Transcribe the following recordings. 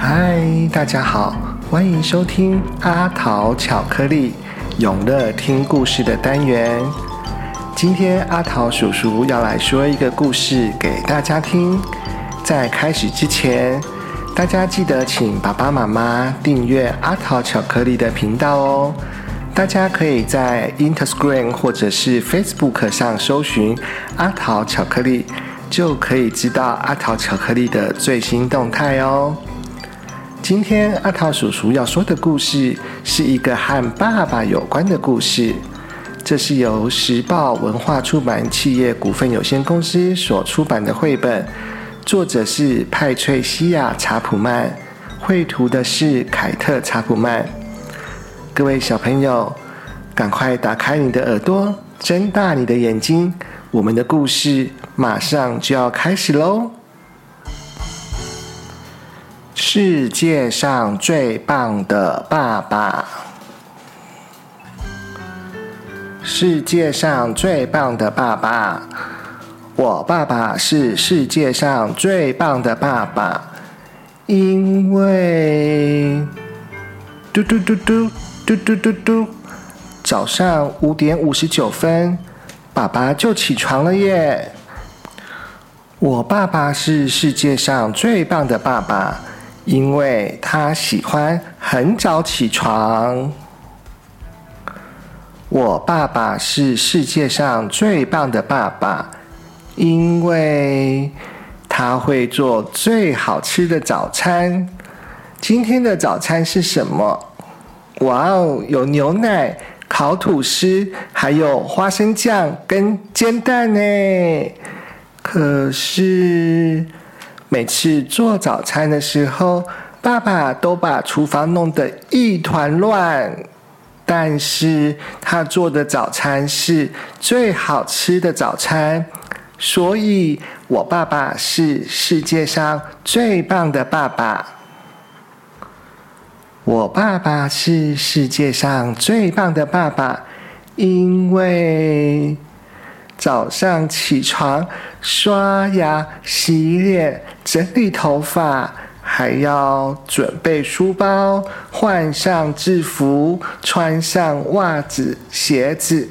嗨，大家好，欢迎收听阿桃巧克力永乐听故事的单元。今天阿桃叔叔要来说一个故事给大家听。在开始之前，大家记得请爸爸妈妈订阅阿桃巧克力的频道哦。大家可以在 Instagram 或者是 Facebook 上搜寻阿桃巧克力，就可以知道阿桃巧克力的最新动态哦。今天阿桃叔叔要说的故事是一个和爸爸有关的故事，这是由时报文化出版企业股份有限公司所出版的绘本，作者是派翠西亚·查普曼，绘图的是凯特·查普曼。各位小朋友，赶快打开你的耳朵，睁大你的眼睛，我们的故事马上就要开始喽！世界上最棒的爸爸，世界上最棒的爸爸，我爸爸是世界上最棒的爸爸，因为嘟嘟嘟嘟嘟嘟嘟嘟，早上五点五十九分，爸爸就起床了耶！我爸爸是世界上最棒的爸爸。因为他喜欢很早起床。我爸爸是世界上最棒的爸爸，因为他会做最好吃的早餐。今天的早餐是什么？哇哦，有牛奶、烤吐司，还有花生酱跟煎蛋呢。可是。每次做早餐的时候，爸爸都把厨房弄得一团乱。但是他做的早餐是最好吃的早餐，所以我爸爸是世界上最棒的爸爸。我爸爸是世界上最棒的爸爸，因为。早上起床，刷牙、洗脸、整理头发，还要准备书包、换上制服、穿上袜子、鞋子，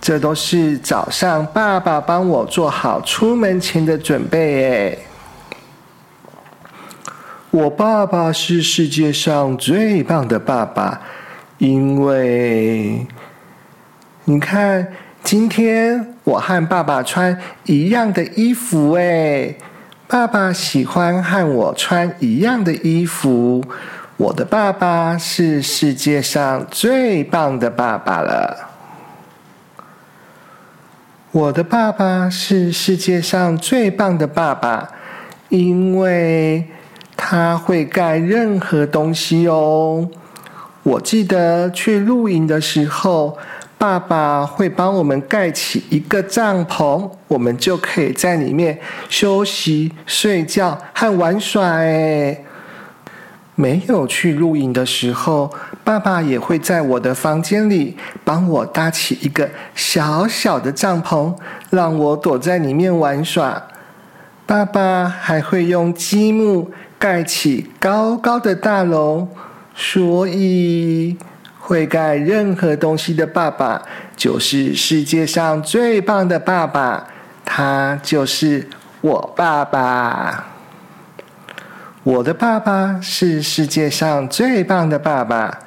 这都是早上爸爸帮我做好出门前的准备。哎，我爸爸是世界上最棒的爸爸，因为你看。今天我和爸爸穿一样的衣服，哎，爸爸喜欢和我穿一样的衣服。我的爸爸是世界上最棒的爸爸了。我的爸爸是世界上最棒的爸爸，因为他会盖任何东西哦。我记得去露营的时候。爸爸会帮我们盖起一个帐篷，我们就可以在里面休息、睡觉和玩耍。哎，没有去露营的时候，爸爸也会在我的房间里帮我搭起一个小小的帐篷，让我躲在里面玩耍。爸爸还会用积木盖起高高的大楼，所以。会盖任何东西的爸爸，就是世界上最棒的爸爸。他就是我爸爸。我的爸爸是世界上最棒的爸爸，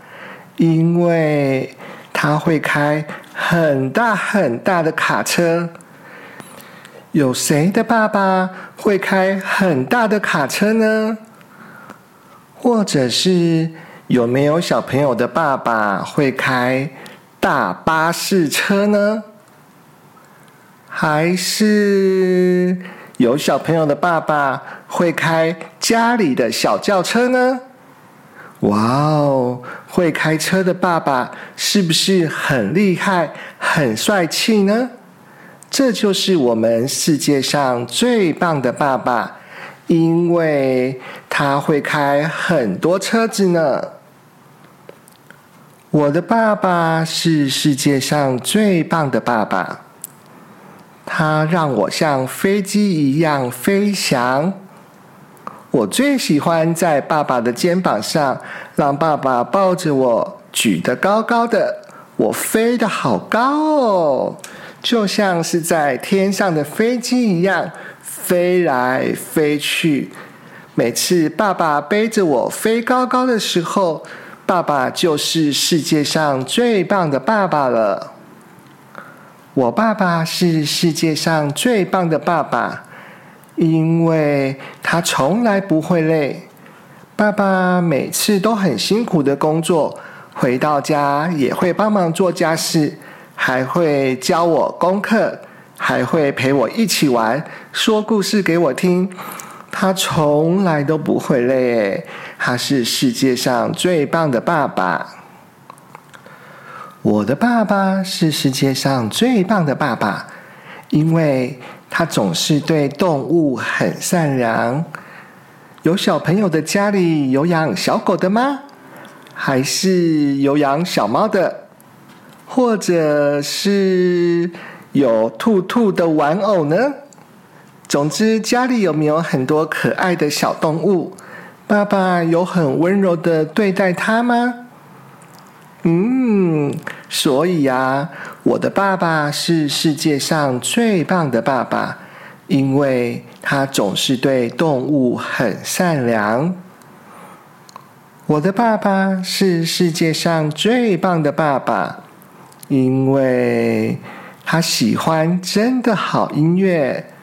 因为他会开很大很大的卡车。有谁的爸爸会开很大的卡车呢？或者是？有没有小朋友的爸爸会开大巴士车呢？还是有小朋友的爸爸会开家里的小轿车呢？哇哦，会开车的爸爸是不是很厉害、很帅气呢？这就是我们世界上最棒的爸爸，因为他会开很多车子呢。我的爸爸是世界上最棒的爸爸，他让我像飞机一样飞翔。我最喜欢在爸爸的肩膀上，让爸爸抱着我，举得高高的，我飞得好高哦，就像是在天上的飞机一样，飞来飞去。每次爸爸背着我飞高高的时候，爸爸就是世界上最棒的爸爸了。我爸爸是世界上最棒的爸爸。因为他从来不会累，爸爸每次都很辛苦的工作，回到家也会帮忙做家事，还会教我功课，还会陪我一起玩，说故事给我听。他从来都不会累，他是世界上最棒的爸爸。我的爸爸是世界上最棒的爸爸，因为。他总是对动物很善良。有小朋友的家里有养小狗的吗？还是有养小猫的？或者是有兔兔的玩偶呢？总之，家里有没有很多可爱的小动物？爸爸有很温柔的对待他吗？嗯，所以啊，我的爸爸是世界上最棒的爸爸，因为他总是对动物很善良。我的爸爸是世界上最棒的爸爸，因为他喜欢真的好音乐。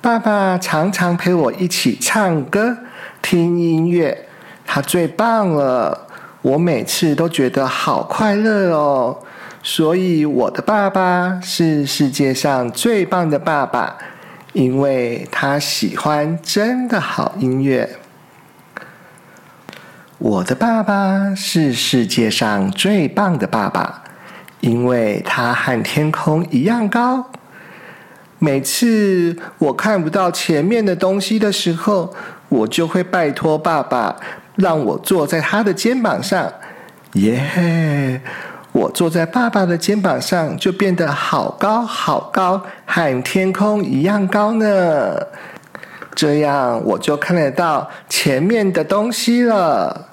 爸爸常常陪我一起唱歌、听音乐，他最棒了。我每次都觉得好快乐哦，所以我的爸爸是世界上最棒的爸爸，因为他喜欢真的好音乐。我的爸爸是世界上最棒的爸爸，因为他和天空一样高。每次我看不到前面的东西的时候，我就会拜托爸爸。让我坐在他的肩膀上，耶！我坐在爸爸的肩膀上，就变得好高好高，和天空一样高呢。这样我就看得到前面的东西了。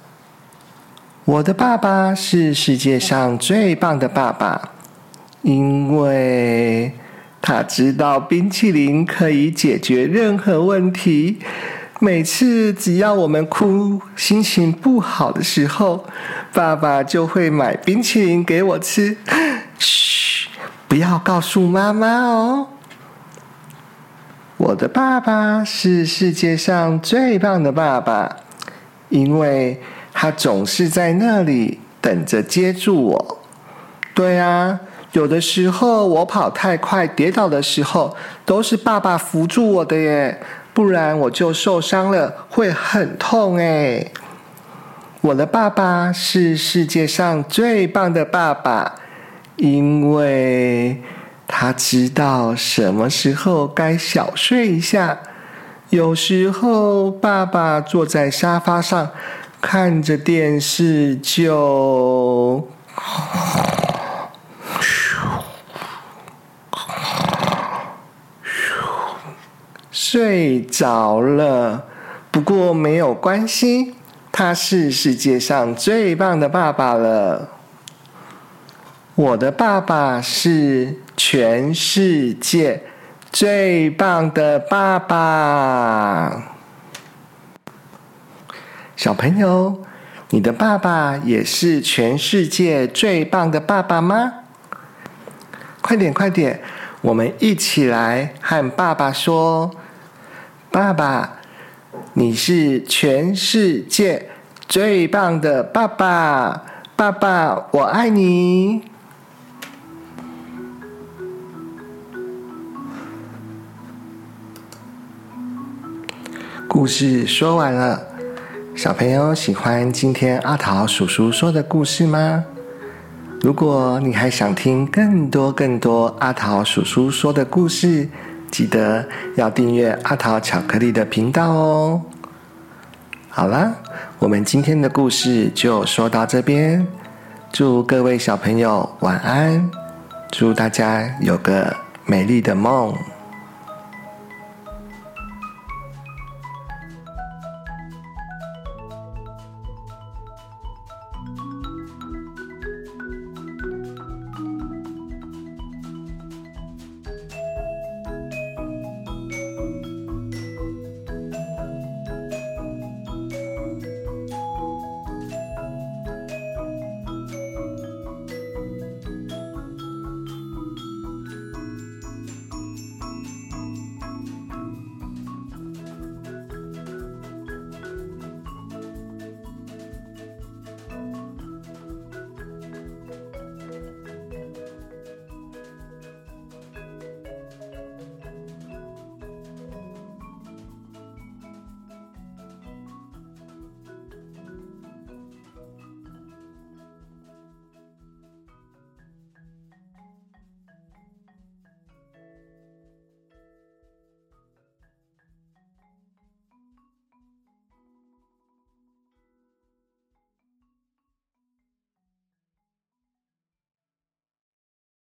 我的爸爸是世界上最棒的爸爸，因为他知道冰淇淋可以解决任何问题。每次只要我们哭、心情不好的时候，爸爸就会买冰淇淋给我吃。嘘，不要告诉妈妈哦。我的爸爸是世界上最棒的爸爸，因为他总是在那里等着接住我。对啊，有的时候我跑太快跌倒的时候，都是爸爸扶住我的耶。不然我就受伤了，会很痛哎！我的爸爸是世界上最棒的爸爸，因为他知道什么时候该小睡一下。有时候爸爸坐在沙发上看着电视就。睡着了，不过没有关系，他是世界上最棒的爸爸了。我的爸爸是全世界最棒的爸爸。小朋友，你的爸爸也是全世界最棒的爸爸吗？快点，快点，我们一起来和爸爸说。爸爸，你是全世界最棒的爸爸！爸爸，我爱你。故事说完了，小朋友喜欢今天阿桃叔叔说的故事吗？如果你还想听更多更多阿桃叔叔说的故事，记得要订阅阿桃巧克力的频道哦。好啦，我们今天的故事就说到这边。祝各位小朋友晚安，祝大家有个美丽的梦。